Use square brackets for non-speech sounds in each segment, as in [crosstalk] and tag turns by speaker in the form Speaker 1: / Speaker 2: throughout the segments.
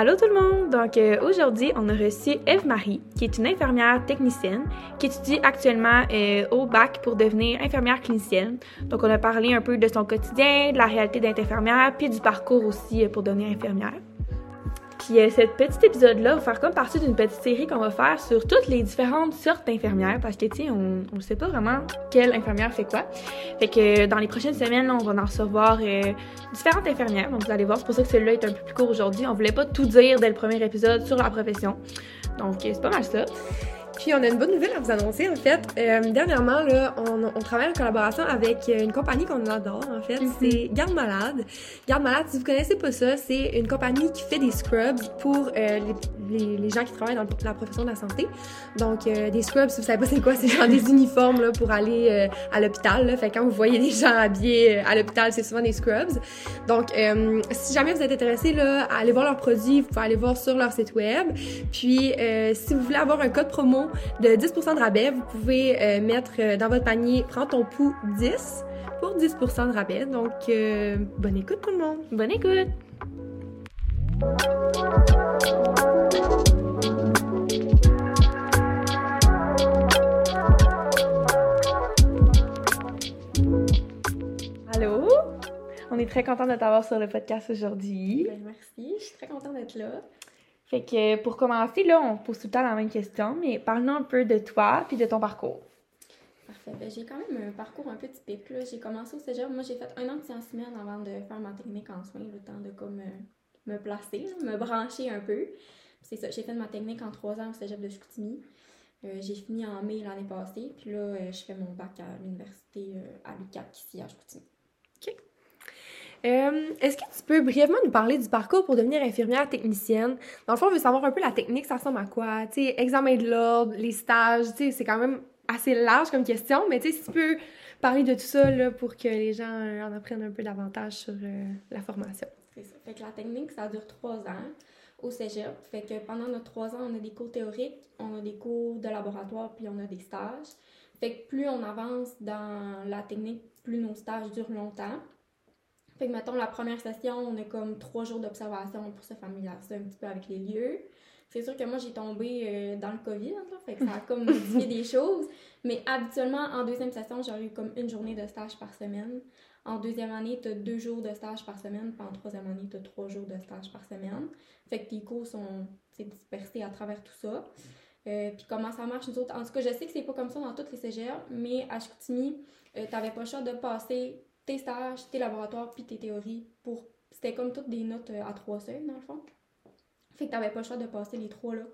Speaker 1: Allô tout le monde! Donc euh, aujourd'hui, on a reçu Eve-Marie, qui est une infirmière technicienne, qui étudie actuellement euh, au bac pour devenir infirmière clinicienne. Donc on a parlé un peu de son quotidien, de la réalité d'être infirmière, puis du parcours aussi euh, pour devenir infirmière. Puis euh, cet petit épisode-là va faire comme partie d'une petite série qu'on va faire sur toutes les différentes sortes d'infirmières parce que, tu sais, on ne sait pas vraiment quelle infirmière fait quoi. Fait que euh, dans les prochaines semaines, on va en recevoir euh, différentes infirmières. Donc, vous allez voir, c'est pour ça que celui-là est un peu plus court aujourd'hui. On voulait pas tout dire dès le premier épisode sur la profession. Donc, euh, c'est pas mal ça.
Speaker 2: Puis on a une bonne nouvelle à vous annoncer en fait. Euh, dernièrement là, on, on travaille en collaboration avec euh, une compagnie qu'on adore en fait.
Speaker 1: Mhm.
Speaker 2: C'est Garde Malade. Garde Malade, si vous connaissez pas ça, c'est une compagnie qui fait des scrubs pour euh, les, les, les gens qui travaillent dans la profession de la santé. Donc euh, des scrubs, si vous savez pas c'est quoi, c'est genre des [laughs] uniformes là pour aller euh, à l'hôpital. Fait que quand vous voyez des gens habillés euh, à l'hôpital, c'est souvent des scrubs. Donc euh, si jamais vous êtes intéressé là, à aller voir leurs produits, vous pouvez aller voir sur leur site web. Puis, euh, si vous voulez avoir un code promo de 10% de rabais, vous pouvez euh, mettre euh, dans votre panier « Prends ton pouls 10 » pour 10% de rabais. Donc, euh, bonne écoute tout le monde!
Speaker 1: Bonne écoute! Allô? On est très content de t'avoir sur le podcast aujourd'hui.
Speaker 2: Ben, merci, je suis très contente d'être là.
Speaker 1: Fait que pour commencer, là, on pose tout le temps la même question, mais parle-nous un peu de toi puis de ton parcours.
Speaker 3: Parfait. Ben, j'ai quand même un parcours un peu typique. là. J'ai commencé au cégep. Moi, j'ai fait un an de sciences humaines avant de faire ma technique en soins, le temps de comme euh, me placer, là, me brancher un peu. C'est ça, j'ai fait ma technique en trois ans au cégep de Chicoutimi. Euh, j'ai fini en mai l'année passée, puis là, euh, je fais mon bac à l'université à l'UQAC ici à Chicoutimi.
Speaker 2: Euh, Est-ce que tu peux brièvement nous parler du parcours pour devenir infirmière technicienne? Dans le fond, on veut savoir un peu la technique, ça ressemble à quoi? Tu examen de l'ordre, les stages, tu c'est quand même assez large comme question, mais tu si tu peux parler de tout ça, là, pour que les gens euh, en apprennent un peu davantage sur euh, la formation.
Speaker 3: C'est ça. Fait que la technique, ça dure trois ans au cégep. Fait que pendant nos trois ans, on a des cours théoriques, on a des cours de laboratoire, puis on a des stages. Fait que plus on avance dans la technique, plus nos stages durent longtemps. Fait que, mettons, la première session, on a comme trois jours d'observation pour se familiariser un petit peu avec les lieux. C'est sûr que moi, j'ai tombé euh, dans le COVID, là, fait que ça a comme modifié [laughs] des choses. Mais habituellement, en deuxième session, j'aurais eu comme une journée de stage par semaine. En deuxième année, tu as deux jours de stage par semaine, puis en troisième année, tu as trois jours de stage par semaine. Fait que tes cours sont c'est dispersés à travers tout ça. Euh, puis comment ça marche, nous autres? En tout cas, je sais que c'est pas comme ça dans toutes les CGR, mais à Chicoutimi, euh, t'avais pas le choix de passer tes stages, tes laboratoires, puis tes théories pour... C'était comme toutes des notes euh, à trois seuils, dans le fond. Fait que t'avais pas le choix de passer les trois, là,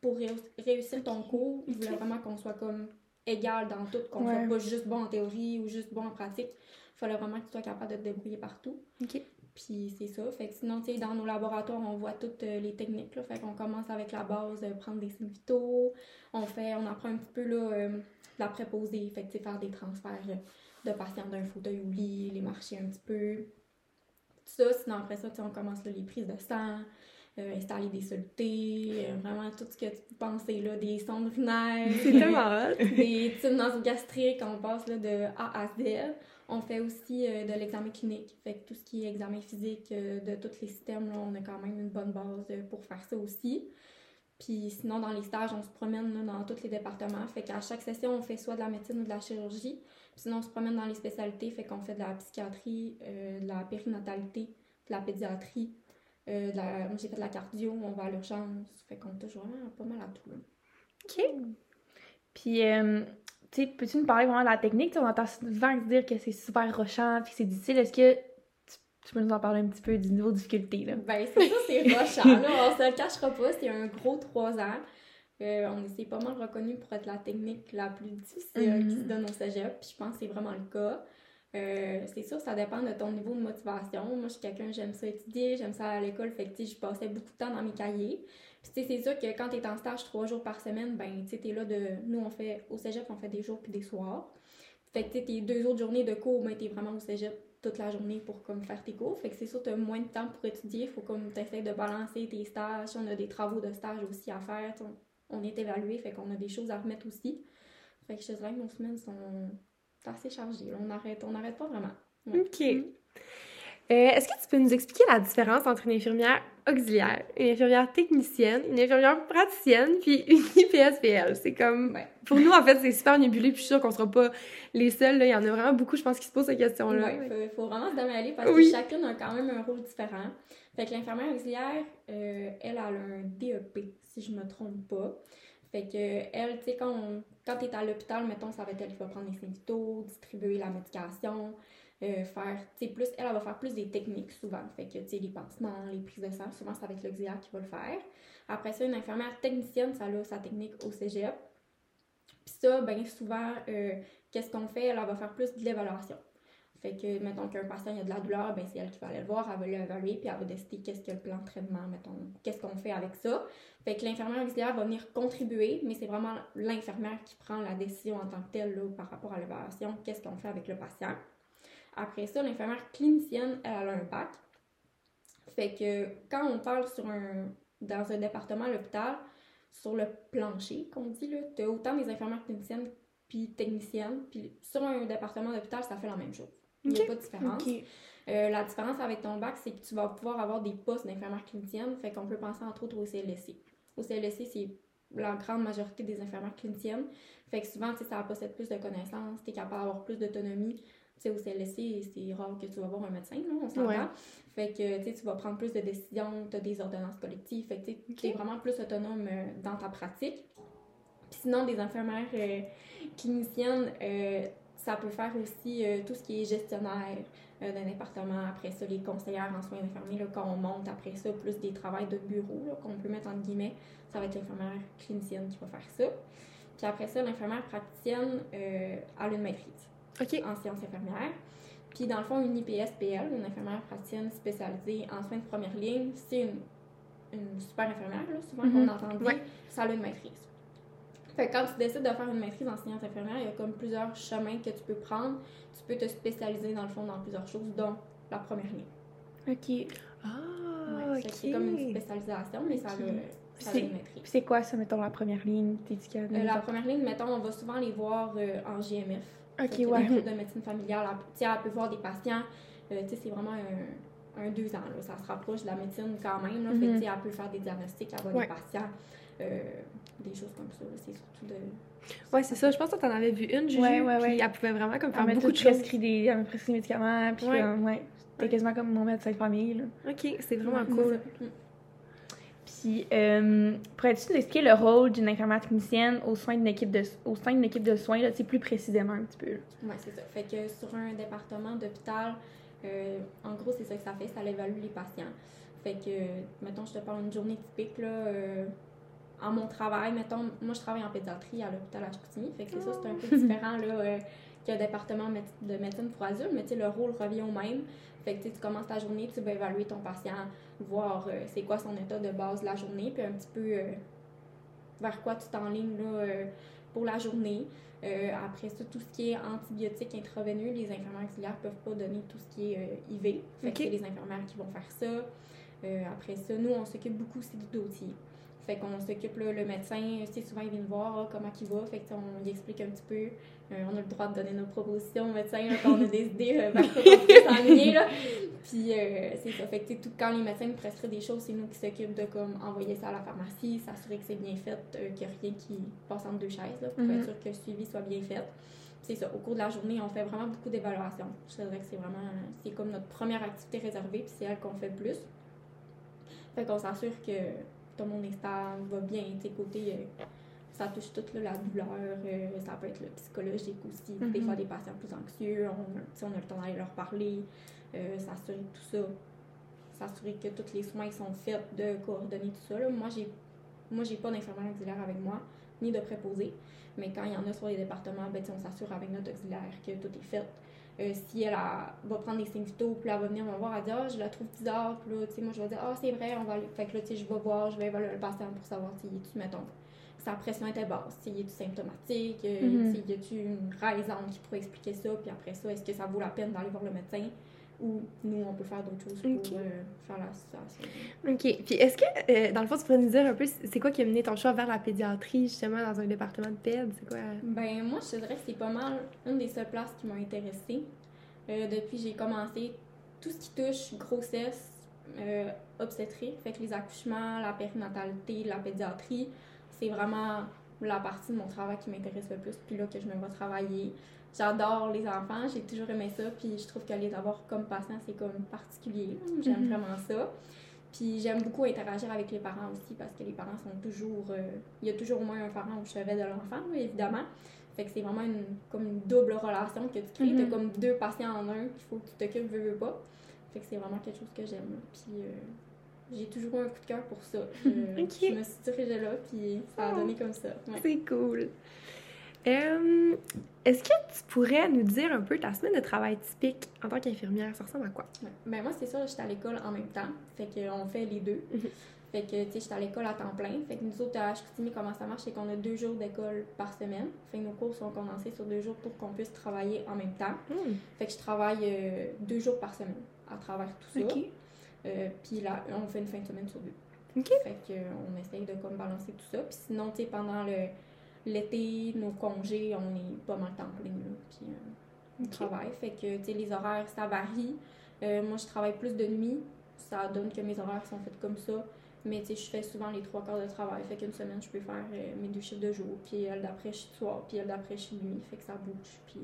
Speaker 3: pour réuss- réussir ton cours. Ils voulaient vraiment qu'on soit comme égal dans tout, qu'on
Speaker 1: Ouais.
Speaker 3: soit pas juste bon en théorie ou juste bon en pratique. fallait vraiment que tu sois capable de te débrouiller partout. Puis c'est ça. Fait que sinon, tu sais, dans nos laboratoires, on voit toutes euh, les techniques. Là. Fait qu'on commence avec la base, euh, prendre des signes vitaux. On fait, on apprend un petit peu là, euh, la préposée. Fait que tu sais, faire des transferts de patients d'un fauteuil au lit, les marcher un petit peu. Tout ça. Sinon, après ça, on commence là, les prises de sang, euh, installer des solutés, euh, vraiment tout ce que tu penser, là, des sondes [laughs] urinaires.
Speaker 2: C'est tellement [laughs]
Speaker 3: des tubes nasogastriques, on passe là, de A à Z. On fait aussi euh, de l'examen clinique. Fait que tout ce qui est examen physique de tous les systèmes, là, on a quand même une bonne base pour faire ça aussi. Puis sinon, dans les stages, on se promène là, dans tous les départements. Fait qu'à chaque session, on fait soit de la médecine ou de la chirurgie. Sinon, on se promène dans les spécialités. Fait qu'on fait de la psychiatrie, euh, de la périnatalité, de la pédiatrie. euh, de la... Moi, j'ai fait de la cardio, on va à l'urgence. Fait qu'on touche vraiment pas mal à tout. là.
Speaker 1: OK. Puis, euh, tu sais, peux-tu nous parler vraiment de la technique? On entend souvent dire que c'est super rochant puis que c'est difficile. Est-ce que tu, tu peux nous en parler un petit peu du niveau de difficulté, là?
Speaker 3: Ben, c'est ça, c'est rochant, là. On se le cachera pas, c'est un gros trois ans. Euh, on est pas mal reconnu pour être la technique la plus difficile
Speaker 1: Mhm.
Speaker 3: qui se donne au cégep, puis je pense que c'est vraiment le cas. Euh, c'est sûr, ça dépend de ton niveau de motivation. Moi, je suis quelqu'un, j'aime ça étudier, j'aime ça à l'école, fait que, tu je passais beaucoup de temps dans mes cahiers. Puis, tu sais, c'est sûr que quand t'es en stage trois jours par semaine, ben, tu sais, là de... Nous, on fait... Au cégep, on fait des jours puis des soirs. Fait que, tu tes deux autres journées de cours, ben, t'es vraiment au cégep toute la journée pour comme faire tes cours. Fait que c'est sûr, t'as moins de temps pour étudier. Faut comme t'essayes de balancer tes stages. On a des travaux de stage aussi à faire. tu On, est évalué, fait qu'on a des choses à remettre aussi. Fait que je te dirais que nos semaines sont assez chargées. On arrête, on n'arrête pas vraiment. Ouais.
Speaker 2: OK. Euh, Est-ce que tu peux nous expliquer la différence entre une infirmière auxiliaire, une infirmière technicienne, une infirmière praticienne, puis [laughs] une IPSPL? C'est comme...
Speaker 3: Ouais.
Speaker 2: Pour nous, en fait, c'est super nébuleux, puis je suis sûre qu'on sera pas les seuls. Là. Il y en a vraiment beaucoup, je pense, qui se posent cette question-là.
Speaker 3: Il faut, faut vraiment se démêler parce
Speaker 2: Oui.
Speaker 3: que chacune a quand même un rôle différent. Fait que l'infirmière auxiliaire, euh, elle, elle a un DEP, si je me trompe pas. Fait que elle, tu sais, quand, on- quand tu es à l'hôpital, mettons, ça va être elle qui va prendre les vitaux, distribuer la médication, euh, faire, tu plus, elle, va faire plus des techniques souvent. Fait que, tu sais, les pansements, les prises de sang, souvent, ça va être l'auxiliaire qui va le faire. Après ça, une infirmière technicienne, ça a sa technique au cégep. Puis ça, ben souvent, euh, qu'est-ce qu'on fait? Elle, va faire plus de l'évaluation. Fait que, mettons qu'un patient a de la douleur, ben c'est elle qui va aller le voir, elle va l'évaluer, puis elle va décider qu'est-ce que le plan de traitement, mettons, qu'est-ce qu'on fait avec ça. Fait que l'infirmière auxiliaire va venir contribuer, mais c'est vraiment l'infirmière qui prend la décision en tant que telle par rapport à l'évaluation, qu'est-ce qu'on fait avec le patient. Après ça, l'infirmière clinicienne, elle, a un bac. Fait que quand on parle sur un, dans un département à l'hôpital, sur le plancher, qu'on dit, là, t'as autant des infirmières cliniciennes puis techniciennes, puis sur un département d'hôpital, ça fait la même chose. Il n'y a pas de différence. Euh, la différence avec ton bac, c'est que tu vas pouvoir avoir des postes d'infirmière clinicienne, fait qu'on peut penser entre autres au CLSC. Au CLSC, c'est la grande majorité des infirmières cliniciennes, fait que souvent, tu sais, ça possède plus de connaissances, tu es capable d'avoir plus d'autonomie. Tu sais, au CLSC, c'est rare que tu vas voir un médecin, là, on s'entend.
Speaker 2: Ouais.
Speaker 3: Fait que, tu vas prendre plus de décisions, tu as des ordonnances collectives, fait que, tu es vraiment plus autonome euh, dans ta pratique. Puis sinon, des infirmières euh, cliniciennes, euh, ça peut faire aussi euh, tout ce qui est gestionnaire d'un département. Après ça, les conseillères en soins infirmiers, là, quand on monte après ça, plus des travails de bureau là, qu'on peut mettre entre guillemets, ça va être l'infirmière clinicienne qui va faire ça. Puis après ça, l'infirmière praticienne a une maîtrise En sciences infirmières. Puis dans le fond, une IPSPL, une infirmière praticienne spécialisée en soins de première ligne, c'est une, une super infirmière, là, souvent
Speaker 1: Mhm.
Speaker 3: qu'on entend dire,
Speaker 2: Ouais.
Speaker 3: ça a une maîtrise. Fait que quand tu décides de faire une maîtrise en sciences infirmières, il y a comme plusieurs chemins que tu peux prendre. Tu peux te spécialiser dans le fond dans plusieurs choses, dont la première ligne.
Speaker 1: Ok.
Speaker 2: Ah,
Speaker 3: Ouais, C'est comme une spécialisation, mais ça a,
Speaker 1: Ok.
Speaker 3: le- ça a
Speaker 1: C'est-
Speaker 3: une maîtrise.
Speaker 1: Puis c'est quoi ça, mettons, la première ligne? De
Speaker 3: Euh, la première ligne, mettons, on va souvent les voir euh, en GMF.
Speaker 1: Ok, ouais.
Speaker 3: De médecine familiale. Elle, tu sais, elle peut voir des patients. euh, tu sais, c'est vraiment un, un deux ans. Là. Ça se rapproche de la médecine quand même. Là.
Speaker 1: Mhm.
Speaker 3: tu sais, elle peut faire des diagnostics, elle voit
Speaker 2: Ouais.
Speaker 3: des patients. euh, des choses comme ça. là. C'est surtout de.
Speaker 2: Ouais, c'est ça. Je pense que t'en avais vu une, Juju.
Speaker 1: Ouais, ouais,
Speaker 2: puis
Speaker 1: ouais.
Speaker 2: elle pouvait vraiment comme faire beaucoup de choses.
Speaker 1: prescrit des, elle m'a prescrit des médicaments, puis
Speaker 2: Ouais.
Speaker 1: comme, ouais. C'était
Speaker 2: Ouais.
Speaker 1: quasiment comme mon médecin de famille, là.
Speaker 2: OK, c'est vraiment
Speaker 3: Ouais,
Speaker 2: cool.
Speaker 1: Puis, euh, pourrais-tu nous expliquer le rôle d'une infirmière clinicienne au sein d'une équipe de, au sein d'une équipe de soins, là, plus précisément un petit peu?
Speaker 3: Oui, c'est ça. Fait que sur un département d'hôpital, euh, en gros, c'est ça que ça fait, ça évalue les patients. Fait que, mettons, je te parle d'une journée typique, là, euh, en mon travail, mettons, moi, je travaille en pédiatrie à l'hôpital à Chicoutimi. Fait que c'est ça, c'est un peu différent, là, euh, qu'un département méde- de médecine pour adultes, mais le rôle revient au même. Fait que, tu commences ta journée, tu vas évaluer ton patient, voir euh, c'est quoi son état de base de la journée, puis un petit peu euh, vers quoi tu t'enlignes, là, euh, pour la journée. Après ça, tout ce qui est antibiotiques intraveineux, les infirmières auxiliaires peuvent pas donner tout ce qui est IV. Fait que c'est les infirmières qui vont faire ça. Après ça, nous, on s'occupe beaucoup aussi du dossier. Fait qu'on s'occupe, là, le médecin, c'est souvent, il vient nous voir, ah, comment il va. Fait que, on lui explique un petit peu. Euh, on a le droit de donner nos propositions au médecin, là, quand on a des idées euh, vers quoi on s'enligner. Puis, euh, c'est ça. Fait que, tout, quand les médecins nous prescrivent des choses, c'est nous qui s'occupent de, comme, envoyer ça à la pharmacie, s'assurer que c'est bien fait, euh, qu'il n'y a rien qui passe entre deux chaises, là, pour
Speaker 1: Mhm.
Speaker 3: être sûr que le suivi soit bien fait. C'est ça. Au cours de la journée, on fait vraiment beaucoup d'évaluations. Je dirais que c'est vraiment, c'est comme notre première activité réservée, puis c'est elle qu'on fait le plus. Fait qu'on s'assure que tout le monde est stable, va bien, tu sais, côté, euh, ça touche toute là, la douleur, euh, ça peut être le psychologique aussi. Des
Speaker 1: Mhm.
Speaker 3: fois, des patients plus anxieux, on, on a le temps d'aller leur parler, euh, s'assurer de tout ça, s'assurer que tous les soins sont faits, de coordonner tout ça. là. Moi, j'ai moi j'ai pas d'infirmière auxiliaire avec moi, ni de préposé, mais quand il y en a sur les départements, ben, on s'assure avec notre auxiliaire que tout est fait. Euh, si elle a- va prendre des signes vitaux, puis elle va venir me voir, elle dit Ah, je la trouve bizarre, puis là, tu sais, moi, je vais dire Ah, c'est vrai, on va aller. Fait que là, tu sais, je vais voir, je vais évaluer le patient pour savoir si tu mettons, sa pression était basse, si est tu symptomatique,
Speaker 1: Mhm.
Speaker 3: tu sais, y a-tu une raison qui pourrait expliquer ça, puis après ça, est-ce que ça vaut la peine d'aller voir le médecin, ou nous, on peut faire d'autres choses pour euh, faire la situation.
Speaker 2: OK. Puis est-ce que, euh, dans le fond, tu pourrais nous dire un peu, c'est quoi qui a mené ton choix vers la pédiatrie, justement, dans un département de péd? C'est quoi?
Speaker 3: Ben, moi, je te dirais que c'est pas mal une des seules places qui m'a intéressée. Euh, depuis que j'ai commencé, tout ce qui touche grossesse, euh, obstétrique, fait que les accouchements, la périnatalité, la pédiatrie, c'est vraiment la partie de mon travail qui m'intéresse le plus, puis là que je me vois travailler. J'adore les enfants, j'ai toujours aimé ça, puis je trouve que les avoir comme patient, c'est comme particulier. J'aime
Speaker 1: Mhm.
Speaker 3: vraiment ça. Puis j'aime beaucoup interagir avec les parents aussi, parce que les parents sont toujours... euh, il y a toujours au moins un parent au chevet de l'enfant, évidemment. Fait que c'est vraiment une, comme une double relation que tu crées.
Speaker 1: Mhm.
Speaker 3: T'as comme deux patients en un qu'il faut que tu t'occupes, veux, veux pas. Fait que c'est vraiment quelque chose que j'aime. Puis euh, j'ai toujours eu un coup de cœur pour ça. Je, [laughs] je me suis dirigée là, puis ça a
Speaker 1: Oh.
Speaker 3: donné comme ça. Ouais.
Speaker 2: C'est cool. Euh, Est-ce que tu pourrais nous dire un peu ta semaine de travail typique en tant qu'infirmière? Ça ressemble à quoi?
Speaker 3: Ouais. Ben moi, c'est ça, j'étais à l'école en même temps. Fait qu'on fait les deux.
Speaker 2: Mhm.
Speaker 3: Fait que, tu sais, j'étais à l'école à temps plein. Fait que nous autres, à Chicoutimi, comment ça marche, c'est qu'on a deux jours d'école par semaine. Fait que nos cours sont condensés sur deux jours pour qu'on puisse travailler en même temps.
Speaker 2: Hmm.
Speaker 3: Fait que je travaille euh, deux jours par semaine à travers tout ça.
Speaker 1: Ok.
Speaker 3: Euh, puis là, on fait une fin de semaine sur deux.
Speaker 2: Ok.
Speaker 3: Fait que, euh, on essaye de comme balancer tout ça. Puis sinon, tu sais, pendant le, l'été, nos congés, on est pas mal temps plein, là. Puis euh, on travaille. Fait que, tu sais, les horaires, ça varie. Euh, moi, je travaille plus de nuit. Ça donne que mes horaires sont faits comme ça. Mais, tu sais, je fais souvent les trois quarts de travail. Fait qu'une semaine, je peux faire euh, mes deux chiffres de jour. Puis elle d'après, je suis soir. Puis elle d'après, je suis nuit. Fait que ça bouge. Puis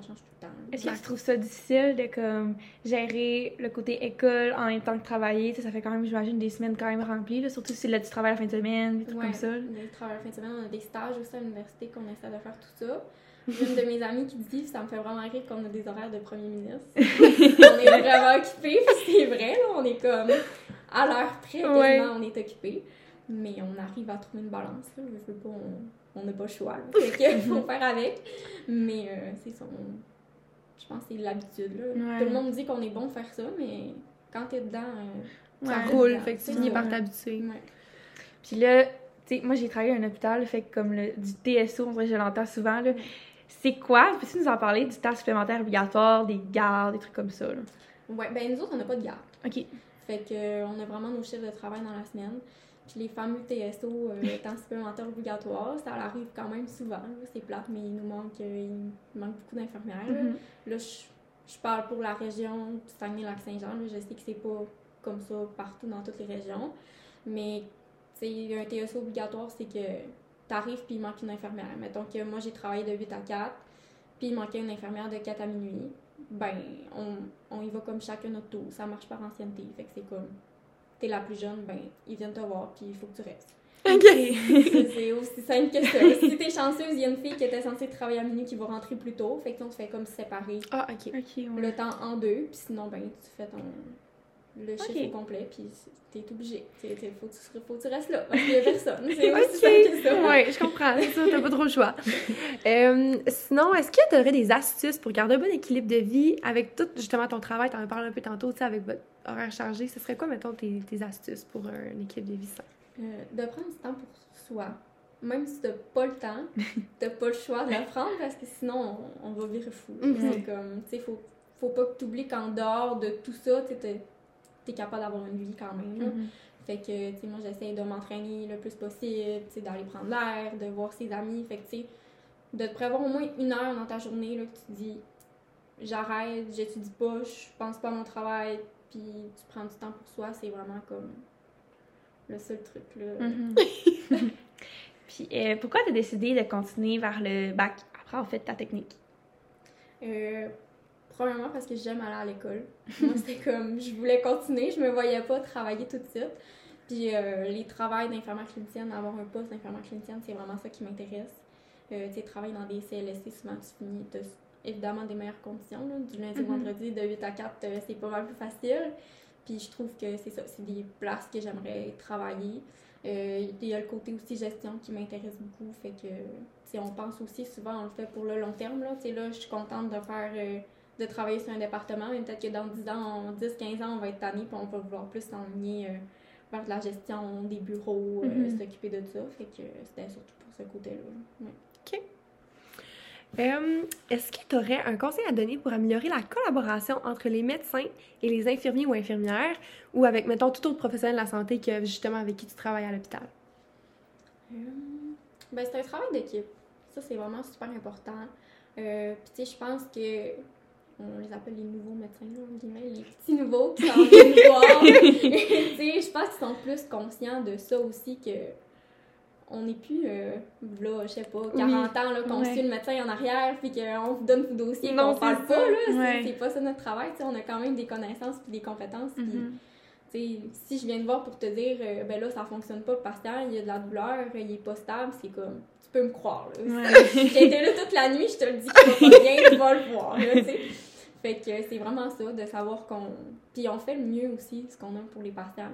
Speaker 3: ça change tout le temps.
Speaker 1: Est-ce que tu trouves ça difficile de comme gérer le côté école en même temps que travailler? Ça fait quand même, j'imagine, des semaines quand même remplies, là, surtout si là, tu travailles la fin de semaine, des trucs
Speaker 3: Ouais,
Speaker 1: comme ça.
Speaker 3: le travail la fin de semaine, on a des stages aussi à l'université qu'on essaie de faire tout ça. J'ai une de mes amies qui dit, ça me fait vraiment rire qu'on a des horaires de premier ministre. [laughs] on est vraiment occupés, puis c'est vrai, là, on est comme à l'heure près,
Speaker 1: Ouais.
Speaker 3: on est occupés. Mais on arrive à trouver une balance, là. Je veux pas, on- on n'a pas le choix, [laughs] que faut faire avec. Mais euh, c'est ça, on- je pense que c'est l'habitude, là.
Speaker 1: Ouais.
Speaker 3: Tout le monde dit qu'on est bon de faire ça, mais quand t'es dedans, euh,
Speaker 2: Ça
Speaker 1: Ouais.
Speaker 2: roule, fait que tu finis par t'habituer.
Speaker 3: ouais.
Speaker 1: Puis là, tu sais, moi j'ai travaillé à un hôpital, fait que comme le, du TSO, on dirait que je l'entends souvent, là. C'est quoi? Peux-tu nous en parler du temps supplémentaire obligatoire, des gardes, des trucs comme ça, là?
Speaker 3: Ouais, ben nous autres, on n'a pas de garde.
Speaker 1: Ok.
Speaker 3: Fait que euh, on a vraiment nos chiffres de travail dans la semaine. Puis les fameux TSO, euh, [laughs] temps supplémentaire obligatoire, ça arrive quand même souvent. C'est plate, mais il nous manque, euh, il manque beaucoup d'infirmières. là.
Speaker 1: Mhm.
Speaker 3: Là, je, je parle pour la région du Saguenay-Lac-Saint-Jean. Je sais que c'est pas comme ça partout dans toutes les régions. Mais, tu un TSO obligatoire, c'est que t'arrives puis il manque une infirmière. Mettons que moi, j'ai travaillé de 8 à 4, puis il manquait une infirmière de 4 à minuit. Ben, on, on y va comme chacun notre tour. Ça marche par ancienneté. Fait que c'est comme, t'es la plus jeune, ben, ils viennent te voir, puis il faut que tu restes. C'est [laughs] c'est aussi simple que ça. Si t'es chanceuse, il y a une fille qui était censée travailler à minuit qui va rentrer plus tôt. Fait que on te fait comme séparer
Speaker 2: Ah, ok.
Speaker 1: Ok, ouais.
Speaker 3: le temps en deux. Puis sinon, ben, tu fais ton, le chiffre
Speaker 1: Ok.
Speaker 3: au complet. Puis t'es obligé. T'es- t'es- faut, faut que tu restes là. Parce qu'il y a personne. C'est aussi simple que ça.
Speaker 2: ouais, je comprends. C'est ça, t'as pas trop le choix. [laughs] Euh, sinon, est-ce que tu aurais des astuces pour garder un bon équilibre de vie avec tout, justement, ton travail? T'en as parlé un peu tantôt, tu sais, avec votre horaire chargé. Ce serait quoi, mettons, tes, tes astuces pour un équilibre de vie sain?
Speaker 3: Euh, de prendre du temps pour soi. Même si t'as pas le temps, [laughs] t'as pas le choix de le prendre parce que sinon on, on va virer fou.
Speaker 2: Mhm.
Speaker 3: C'est comme, tu sais, faut, faut pas que t'oublies qu'en dehors de tout ça, tu t'es t'es capable d'avoir une vie quand même. là.
Speaker 1: Mhm.
Speaker 3: Fait que, tu sais, moi j'essaie de m'entraîner le plus possible, tu sais, d'aller prendre l'air, de voir ses amis. Fait que, tu sais, de te prévoir au moins une heure dans ta journée, là, que tu te dis, j'arrête, j'étudie pas, je pense pas à mon travail, puis tu prends du temps pour soi, c'est vraiment comme le seul truc, là.
Speaker 1: Mhm. [laughs] Puis euh, pourquoi t'as décidé de continuer vers le bac après en fait ta technique?
Speaker 3: Euh, premièrement parce que j'aime aller à l'école. [laughs] Moi, c'était comme, je voulais continuer, je me voyais pas travailler tout de suite. Puis euh, les travails d'infirmière clinicienne, avoir un poste d'infirmière clinicienne, c'est vraiment ça qui m'intéresse. Euh, tu sais, travailler dans des CLSC, souvent tu finis, évidemment des meilleures conditions. là. Du lundi au
Speaker 1: Mhm.
Speaker 3: vendredi, de 8 à 4, euh, c'est pas mal plus facile. Puis je trouve que c'est ça, c'est des places que j'aimerais travailler. Euh, il y a le côté aussi gestion qui m'intéresse beaucoup. Fait que, tu sais, on pense aussi souvent, on le fait pour le long terme. Là, Tu sais, là je suis contente de faire, de travailler sur un département, mais peut-être que dans 10 ans, en 10, 15 ans, on va être tanné puis on va vouloir plus s'enligner euh, vers de la gestion des bureaux, euh,
Speaker 1: Mhm.
Speaker 3: s'occuper de ça. Fait que c'était surtout pour ce côté-là. Ouais.
Speaker 2: Euh, Est-ce que tu aurais un conseil à donner pour améliorer la collaboration entre les médecins et les infirmiers ou infirmières ou avec, mettons, tout autre professionnel de la santé que justement avec qui tu travailles à l'hôpital?
Speaker 3: Euh, Ben, c'est un travail d'équipe. Ça, c'est vraiment super important. Euh, Puis, tu sais, je pense que on les appelle les nouveaux médecins, guillemets, les petits nouveaux qui. [laughs] Tu sais, je pense qu'ils sont plus conscients de ça aussi que on n'est plus, euh, là, je sais pas, 40 ans, là, qu'on
Speaker 1: Ouais.
Speaker 3: suit le médecin en arrière, puis qu'on vous donne vos dossiers, qu'on parle pas, là. C'est-
Speaker 1: Ouais.
Speaker 3: Pas ça notre travail. On a quand même des connaissances puis des compétences,
Speaker 1: Mhm.
Speaker 3: sais, si je viens te voir pour te dire, euh, ben là, ça fonctionne pas, le patient, il y a de la douleur, il est pas stable, c'est comme, tu peux me croire, là.
Speaker 1: Ouais. [laughs]
Speaker 3: J'ai été là toute la nuit, je te le dis qu'il va pas bien, tu vas le voir, là. Fait que c'est vraiment ça, de savoir qu'on... Puis on fait le mieux aussi, ce qu'on a pour les patients.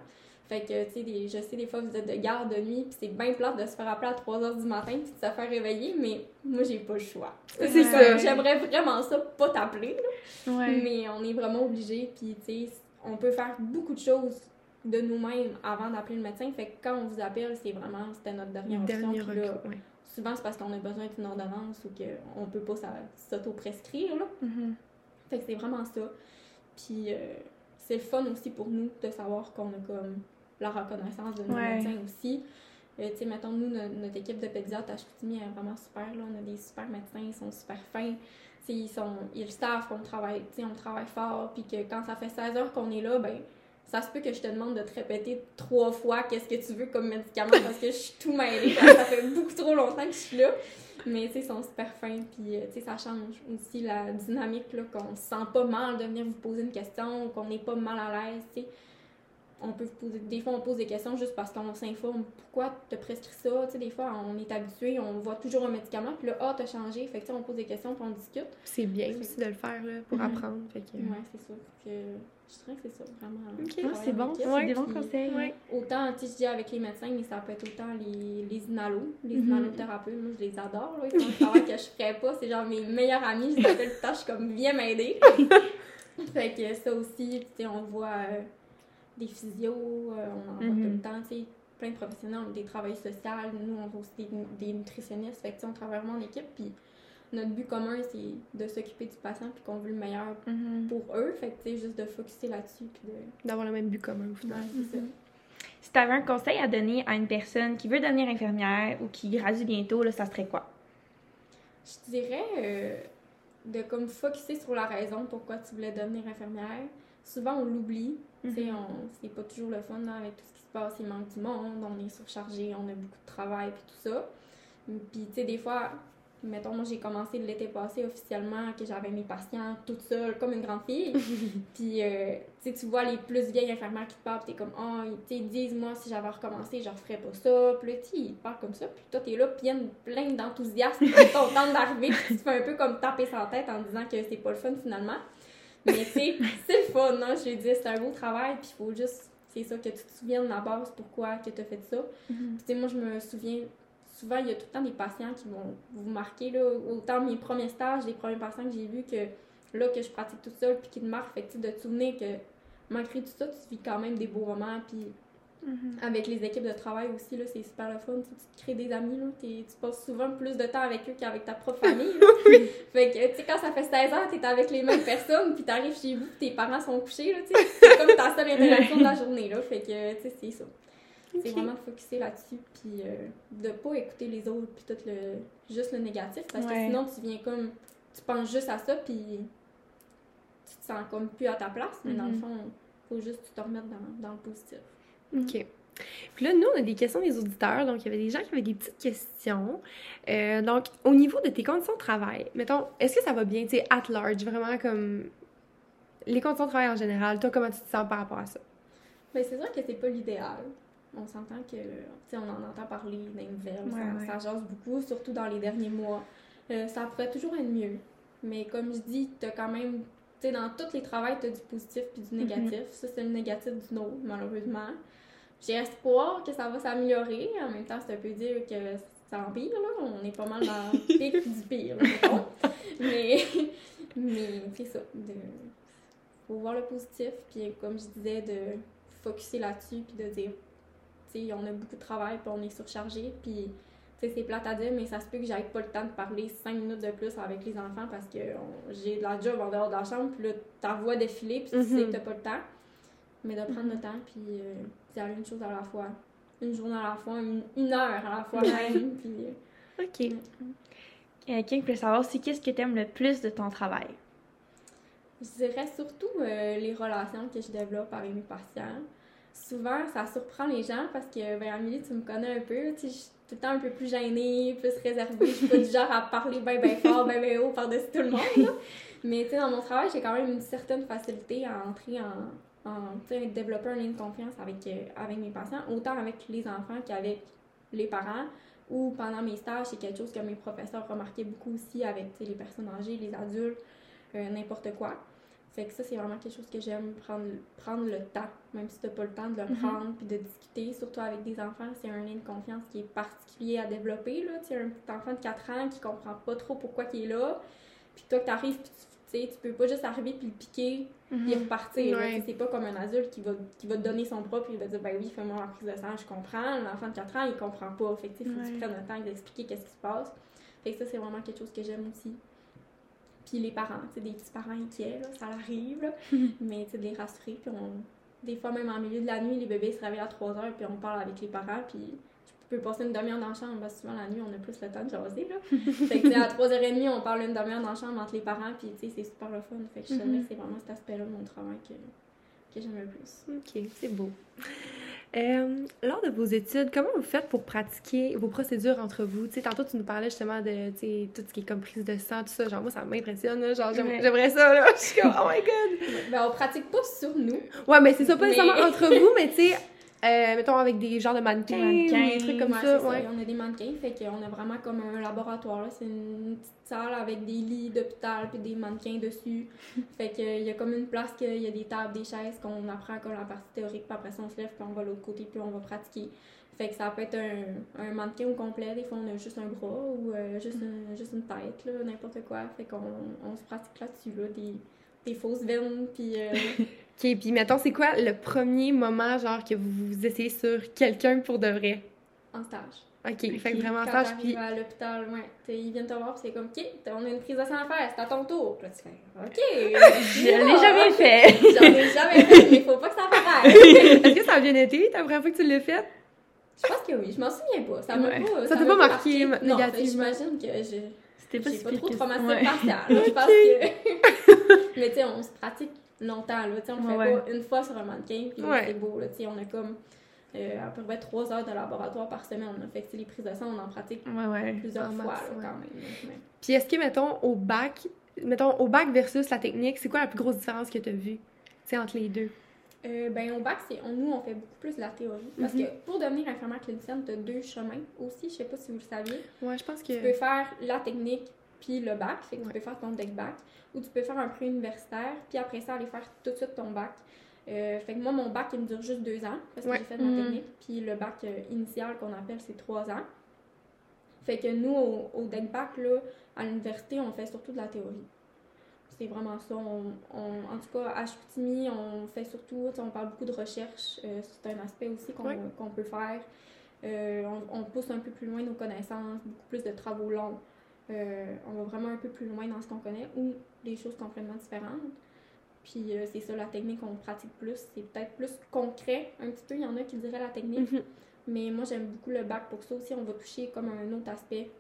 Speaker 3: Fait que, tu sais, je sais, des fois, vous êtes de garde de nuit, puis c'est bien plate de se faire appeler à 3 h du matin, puis de se faire réveiller, mais moi, j'ai pas le choix.
Speaker 2: C'est ça.
Speaker 3: J'aimerais vraiment ça, pas t'appeler, là.
Speaker 1: Ouais.
Speaker 3: Mais on est vraiment obligé, puis tu sais, on peut faire beaucoup de choses de nous-mêmes avant d'appeler le médecin. Fait que quand on vous appelle, c'est vraiment, c'était notre dernière option.
Speaker 2: Dernier
Speaker 3: là,
Speaker 2: recours, ouais.
Speaker 3: souvent, c'est parce qu'on a besoin d'une ordonnance ou qu'on peut pas s'a- s'auto-prescrire, là.
Speaker 1: Mhm.
Speaker 3: Fait que c'est vraiment ça. Puis euh, c'est le fun aussi pour nous de savoir qu'on a comme la reconnaissance de nos
Speaker 1: Ouais.
Speaker 3: médecins aussi. Euh, tu sais, mettons, nous, no- notre équipe de pédiatres à Chicoutimi est vraiment super, là. On a des super médecins, ils sont super fins. Ils, sont, ils savent qu'on travaille, tu sais, on travaille fort, puis que quand ça fait 16 heures qu'on est là, ben ça se peut que je te demande de te répéter trois fois qu'est-ce que tu veux comme médicament [laughs] parce que je suis tout mêlée, parce que ça fait beaucoup trop longtemps que je suis là. Mais tu sais, ils sont super fins, puis euh, tu sais, ça change aussi la dynamique, là, qu'on se sent pas mal de venir vous poser une question, qu'on n'est pas mal à l'aise, tu sais. On peut poser, des fois, on pose des questions juste parce qu'on s'informe. Pourquoi te prescrit ça? Tu sais, des fois, on est habitué, on voit toujours un médicament, puis là, ah, t'as changé. Fait que, tu sais, on pose des questions, puis on discute.
Speaker 2: C'est bien aussi de le faire là, pour
Speaker 3: Mhm.
Speaker 2: apprendre. Fait que...
Speaker 3: Ouais, c'est ça. Fait que je dirais que c'est ça, vraiment.
Speaker 1: Ah, c'est bon, c'est des bons conseils.
Speaker 2: Ouais.
Speaker 3: Autant, tu je dis avec les médecins, mais ça peut être autant les, les inalos, les
Speaker 1: Mhm.
Speaker 3: inhalothérapeutes. Moi, je les adore. Là. Ils font un travail que je ferais pas. C'est genre mes meilleurs amis. Je les appelle tout le temps. Je suis comme, viens m'aider. [laughs] fait que ça aussi, tu sais, on voit euh, des physios, euh, on en voit
Speaker 1: Mhm.
Speaker 3: tout le temps, tu sais. Plein de professionnels, on a des travailleurs sociaux. Nous, on voit aussi des, des nutritionnistes. Fait que, tu sais, on travaille vraiment en équipe. Puis notre but commun, c'est de s'occuper du patient puis qu'on veut le meilleur
Speaker 1: Mhm.
Speaker 3: pour eux. Fait que, tu sais, juste de focuser là-dessus. Puis de.
Speaker 2: D'avoir le même but commun au
Speaker 3: Ouais,
Speaker 2: final.
Speaker 3: c'est ça.
Speaker 1: Si tu avais un conseil à donner à une personne qui veut devenir infirmière ou qui gradue bientôt, là, ça serait quoi?
Speaker 3: Je dirais euh, de comme focuser sur la raison pourquoi tu voulais devenir infirmière. Souvent, on l'oublie.
Speaker 1: Mhm.
Speaker 3: c'est pas toujours le fun là, avec tout ce qui se passe. Il manque du monde, on est surchargé, on a beaucoup de travail puis tout ça. Puis, tu sais, des fois, mettons, moi, j'ai commencé l'été passé officiellement que j'avais mes patients toute seule, comme une grande fille. [laughs] puis, euh, tu vois les plus vieilles infirmières qui te parlent, puis t'es comme, oh, ils sais, ils disent, moi, si j'avais recommencé, je referais pas ça. Puis là, ils te parlent comme ça. Puis toi, t'es là, pleine, pleine d'enthousiasme, puis [laughs] t'es contente d'arriver, puis tu te fais un peu comme taper sa tête en disant que c'est pas le fun finalement. Mais tu sais, c'est le fun, non? Je lui dis, c'est un beau travail, puis il faut juste, c'est ça, que tu te souviennes de la base, pourquoi que tu as fait ça.
Speaker 1: Mhm.
Speaker 3: Puis, tu sais, moi, je me souviens, souvent, il y a tout le temps des patients qui vont vous marquer, là, autant mes premiers stages, les premiers patients que j'ai vus, que là, que je pratique tout seul, puis qui te marquent, fait que, de te souvenir que malgré tout ça, tu vis quand même des beaux moments, puis
Speaker 1: Mhm.
Speaker 3: avec les équipes de travail aussi, là, c'est super le fun. Tu, sais, tu te crées des amis, là, tu passes souvent plus de temps avec eux qu'avec ta propre famille. [laughs] fait que, tu sais, quand ça fait 16 heures, t'es avec les mêmes personnes, puis t'arrives chez vous, tes parents sont couchés, là, tu sais. C'est comme ta seule interaction de la journée, là. Fait que, tu sais, c'est ça. C'est vraiment de focuser là-dessus, puis euh, de pas écouter les autres, puis tout le... juste le négatif, parce que sinon, tu viens comme... Tu penses juste à ça, puis tu te sens comme plus à ta place, mais dans le
Speaker 1: Mhm.
Speaker 3: fond, faut juste que tu te remettes dans, dans le positif.
Speaker 2: OK. Puis là, nous, on a des questions des auditeurs. Donc, il y avait des gens qui avaient des petites questions. Euh, donc, au niveau de tes conditions de travail, mettons, est-ce que ça va bien, tu sais, at large, vraiment comme les conditions de travail en général, toi, comment tu te sens par rapport à ça?
Speaker 3: Ben, c'est sûr que c'est pas l'idéal. On s'entend que, tu sais, on en entend parler nouvelles,
Speaker 1: Ouais,
Speaker 3: ça,
Speaker 1: ouais.
Speaker 3: ça jase beaucoup, surtout dans les derniers mois. Euh, ça pourrait toujours être mieux. Mais comme je dis, t'as quand même, tu sais, dans tous les travails, t'as du positif puis du négatif. Ça, c'est le négatif du nôtre, malheureusement. J'ai espoir que ça va s'améliorer. En même temps, c'est un peu dire que ça empire, là. On est pas mal dans le pic du pire, là. Mais, mais c'est ça. De, faut voir le positif, puis comme je disais, de focuser là-dessus, puis de dire, tu sais, on a beaucoup de travail, puis on est surchargé, puis tu sais, c'est plate à dire, mais ça se peut que j'aille pas le temps de parler cinq minutes de plus avec les enfants parce que j'ai de la job en dehors de la chambre, puis là, ta voix défiler, puis tu sais
Speaker 2: Mhm.
Speaker 3: que t'as pas le temps. Mais de prendre le temps, puis euh, d'y aller une chose à la fois. Une journée à la fois, une, une heure à la fois même, [laughs] puis...
Speaker 2: OK.
Speaker 1: Quelqu'un qui voulait savoir aussi qu'est-ce que tu aimes le plus de ton travail?
Speaker 3: Je dirais surtout euh, les relations que je développe avec mes patients. Souvent, ça surprend les gens parce que, ben, Amélie, tu me connais un peu. Tu sais, je suis tout le temps un peu plus gênée, plus réservée. Je suis pas du genre à parler bien, bien fort, bien, bien haut par-dessus tout le monde. là. Mais, tu sais, dans mon travail, j'ai quand même une certaine facilité à entrer en. En développer un lien de confiance avec, euh, avec mes patients, autant avec les enfants qu'avec les parents. Ou pendant mes stages, c'est quelque chose que mes professeurs remarquaient beaucoup aussi avec les personnes âgées, les adultes, euh, n'importe quoi. Fait que ça, c'est vraiment quelque chose que j'aime, prendre, prendre le temps, même si t'as pas le temps de le
Speaker 1: Mhm.
Speaker 3: prendre, puis de discuter, surtout avec des enfants, c'est un lien de confiance qui est particulier à développer, là. Tu un petit enfant de 4 ans qui comprend pas trop pourquoi il est là, puis toi que t'arrives, puis tu sais, tu peux pas juste arriver puis le piquer, puis
Speaker 1: Mhm.
Speaker 3: repartir.
Speaker 2: Ouais.
Speaker 3: C'est pas comme un adulte qui va, qui va te donner son bras puis il va dire ben oui, fais-moi la prise de sang, je comprends. L'enfant de 4 ans, il comprend pas. Fait que tu faut que tu
Speaker 1: Ouais.
Speaker 3: prennes le temps d'expliquer qu'est-ce qui se passe. Fait que ça, c'est vraiment quelque chose que j'aime aussi. Puis les parents, tu sais, des petits parents inquiets, là, ça arrive, là. [laughs] mais tu sais, de les rassurer. Puis on... des fois, même en milieu de la nuit, les bébés se réveillent à 3 heures, puis on parle avec les parents, puis peux passer une demi-heure dans la chambre, parce que souvent la nuit, on a plus le temps de jaser, là. [laughs] fait que à 3h30, on parle une demi-heure dans la chambre entre les parents, puis tu sais, c'est super le fun. Fait que je
Speaker 1: Mhm.
Speaker 3: que c'est vraiment cet aspect-là de mon travail que, que j'aime le plus.
Speaker 2: Ok, c'est beau. Euh, lors de vos études, comment vous faites pour pratiquer vos procédures entre vous? Tantôt, tu nous parlais justement de tout ce qui est comme prise de sang, tout ça. Genre, moi, ça m'impressionne. Genre,
Speaker 1: Ouais.
Speaker 2: j'aimerais ça. Là. [laughs] Je suis comme, oh my god!
Speaker 3: Ben, on pratique pas sur nous.
Speaker 2: Ouais, mais c'est ça, pas
Speaker 3: Mais-
Speaker 2: nécessairement entre vous, mais tu sais, euh, mettons avec des genres de mannequins, ou des trucs comme
Speaker 3: Ouais,
Speaker 2: ça. Ouais.
Speaker 3: On a des mannequins, fait qu'on a vraiment comme un laboratoire. C'est une petite salle avec des lits d'hôpital puis des mannequins dessus. [laughs] fait qu'il y a comme une place qu'il y a des tables, des chaises qu'on apprend comme la partie théorique, puis après ça on se lève, puis on va de l'autre côté, puis on va pratiquer. Fait que ça peut être un, un mannequin au complet, des fois on a juste un bras ou euh, juste, un- juste une tête, n'importe quoi. Fait qu'on on se pratique là-dessus, là, des, des fausses veines, puis euh, [laughs]
Speaker 2: Ok, puis mettons, c'est quoi le premier moment, genre, que vous vous essayez sur quelqu'un pour de vrai?
Speaker 3: en stage.
Speaker 2: Ok, fait que vraiment en stage, puis.
Speaker 3: à l'hôpital, ouais, ils viennent te voir, puis c'est comme, OK, on a une prise de sang à faire, c'est à ton tour. Puis là, tu fais, OK. [laughs]
Speaker 1: Je [laughs] l'ai jamais fait.
Speaker 3: J'en ai jamais fait, mais faut pas que ça paraisse.
Speaker 2: Est-ce que ça a bien été, ta première fois que tu l'as fait?
Speaker 3: Je pense que oui, je m'en souviens pas. Ça m'a
Speaker 2: Ouais.
Speaker 3: pas.
Speaker 2: Ça t'a pas marqué
Speaker 3: Non,
Speaker 2: négativement?
Speaker 3: j'imagine que je.
Speaker 1: C'était pas
Speaker 3: J'ai
Speaker 1: si
Speaker 3: pas trop
Speaker 1: ça.
Speaker 3: traumatisme
Speaker 1: Ouais.
Speaker 3: facial. [laughs] Je pense que. mais tu sais, on se pratique longtemps, là. Tu sais, on le fait pas une fois sur un mannequin, puis c'est beau, là. Tu sais, on a comme euh, à peu près trois heures de laboratoire par semaine. On a fait que, tu sais, les prises de sang, on en pratique
Speaker 1: Ouais, ouais.
Speaker 3: plusieurs
Speaker 2: En
Speaker 3: fois,
Speaker 2: masse,
Speaker 3: là,
Speaker 2: ouais.
Speaker 3: quand même.
Speaker 2: Puis est-ce que, mettons, au bac, mettons, au bac versus la technique, c'est quoi la plus grosse différence que tu as vue? Tu sais, entre les deux?
Speaker 3: Euh, ben, au bac, c'est, on, nous, on fait beaucoup plus de la théorie. Parce
Speaker 2: Mhm.
Speaker 3: que pour devenir infirmière clinicienne, tu as deux chemins aussi. Je sais pas si vous le saviez.
Speaker 2: Ouais, je pense que.
Speaker 3: Tu peux faire la technique puis le bac. Fait que
Speaker 2: Ouais.
Speaker 3: tu peux faire ton deck bac. Ou tu peux faire un pré-universitaire. Puis après ça, aller faire tout de suite ton bac. Euh, fait que moi, mon bac, il me dure juste deux ans. Parce que
Speaker 2: Ouais.
Speaker 3: j'ai fait ma
Speaker 1: Mhm.
Speaker 3: technique. Puis le bac euh, initial qu'on appelle, c'est trois ans. Fait que nous, au, au deck bac, là, à l'université, on fait surtout de la théorie. C'est vraiment ça. On, on- en tout cas, à Chicoutimi, on fait surtout, on parle beaucoup de recherche. euh, c'est un aspect aussi qu'on peut faire. Euh, on, on pousse un peu plus loin nos connaissances, beaucoup plus de travaux longs. Euh, on va vraiment un peu plus loin dans ce qu'on connaît ou des choses complètement différentes. Puis c'est ça, la technique qu'on pratique plus. C'est peut-être plus concret un petit peu. Il y en a qui diraient la technique.
Speaker 2: Mhm.
Speaker 3: Mais moi, j'aime beaucoup le bac pour ça aussi. On va toucher comme un autre aspect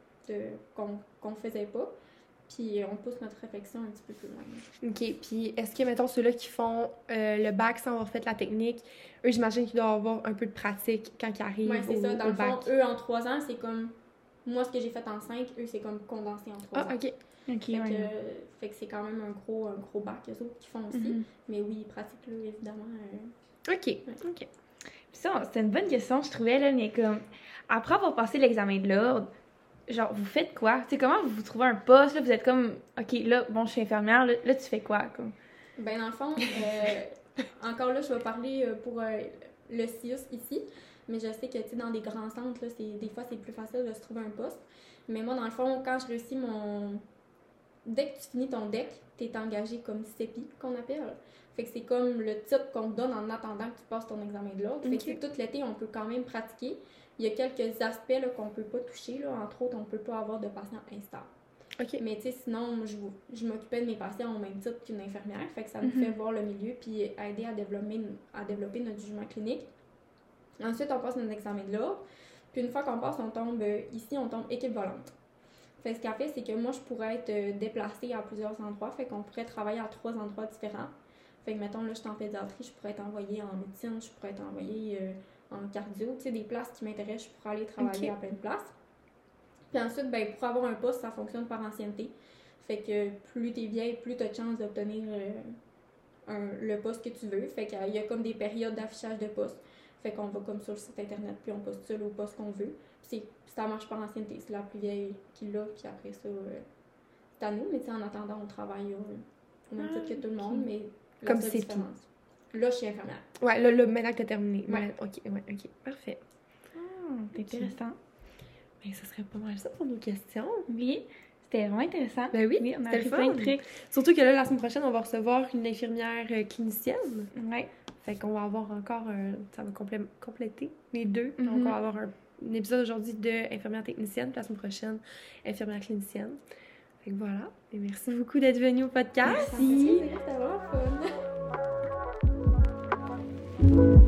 Speaker 3: qu'on qu'on faisait pas. Puis on pousse notre réflexion un petit peu plus loin.
Speaker 2: Ok, puis est-ce que, mettons, ceux-là qui font euh, le bac sans avoir fait la technique, eux, j'imagine qu'ils doivent avoir un peu de pratique quand ils arrivent
Speaker 3: Ouais, c'est
Speaker 2: au,
Speaker 3: ça. Dans
Speaker 2: au
Speaker 3: le
Speaker 2: bac.
Speaker 3: fond, eux, en trois ans, c'est comme. Moi, ce que j'ai fait en cinq, eux, c'est comme condensé en trois
Speaker 2: Ah,
Speaker 3: ans.
Speaker 2: ok.
Speaker 1: Ok,
Speaker 3: Fait, que,
Speaker 1: ouais.
Speaker 3: fait que c'est quand même un gros, un gros bac, eux autres, qui font aussi.
Speaker 1: Mhm.
Speaker 3: Mais oui, ils pratiquent, là, évidemment. euh,
Speaker 2: Ok, ok.
Speaker 1: Puis ça, c'est une bonne question, je trouvais, là, mais comme, après avoir passé l'examen de l'ordre, genre, vous faites quoi? Tu sais, comment vous vous trouvez un poste, là, vous êtes comme, OK, là, bon, je suis infirmière, là, là, tu fais quoi, comme?
Speaker 3: Ben, dans le fond, euh, encore là, je vais parler euh, pour euh, le CIUS ici, mais je sais que, tu sais, dans des grands centres, là, c'est, des fois, c'est plus facile de se trouver un poste. Mais moi, dans le fond, quand je réussis mon... Dès que tu finis ton DEC, tu es engagé comme CEPI, qu'on appelle. Fait que c'est comme le titre qu'on te donne en attendant que tu passes ton examen de l'ordre. Fait que tout l'été, on peut quand même pratiquer. Il y a quelques aspects qu'on peut pas toucher. Là. Entre autres, on peut pas avoir de patients instables.
Speaker 2: Ok.
Speaker 3: Mais tu sais, sinon, je, je m'occupais de mes patients au même titre qu'une infirmière. Fait que ça nous
Speaker 1: Mhm.
Speaker 3: fait voir le milieu puis aider à développer, à développer notre jugement clinique. Ensuite, on passe notre examen de l'ordre. Puis une fois qu'on passe, on tombe euh, ici, on tombe équipe volante. Fait ce qu'elle fait, c'est que moi, je pourrais être euh, déplacée à plusieurs endroits. Fait qu'on pourrait travailler à trois endroits différents. Fait que, mettons, là, je suis en pédiatrie, je pourrais être envoyée en médecine, je pourrais être envoyée euh, en cardio. Tu sais, des places qui m'intéressent, je pourrais aller travailler à plein de places. Puis ensuite, ben, pour avoir un poste, ça fonctionne par ancienneté. Fait que plus t'es vieille, plus t'as de chances d'obtenir euh, le poste que tu veux. Fait qu'il y a comme des périodes d'affichage de poste. Fait qu'on va comme sur le site internet, puis on postule au poste qu'on veut. Puis ça marche par ancienneté. C'est la plus vieille qui l'a, puis après ça, euh, c'est à nous. Mais en attendant, on travaille au, au même
Speaker 1: Ah,
Speaker 3: titre que tout le monde, mais la
Speaker 2: Comme c'est
Speaker 3: différence. Là, je suis infirmière.
Speaker 2: Ouais, là, là, maintenant que t'as terminé.
Speaker 3: Ouais.
Speaker 2: Ok, ouais, ok. Parfait.
Speaker 1: Ah, c'est intéressant.
Speaker 2: Ben, ça serait pas mal ça pour nos questions.
Speaker 1: Oui, c'était vraiment intéressant.
Speaker 2: Ben oui,
Speaker 1: Oui, on a plein de trucs.
Speaker 2: Surtout que là, la semaine prochaine, on va recevoir une infirmière euh, clinicienne.
Speaker 1: Ouais.
Speaker 2: Fait qu'on va avoir encore un. Ça va complé- compléter les deux.
Speaker 1: Mhm.
Speaker 2: Donc, on va avoir un, un épisode aujourd'hui de infirmière technicienne, puis la semaine prochaine, infirmière clinicienne. Fait que voilà. Et merci beaucoup d'être venu au podcast.
Speaker 3: Ça me fait plaisir, C'était vraiment fun.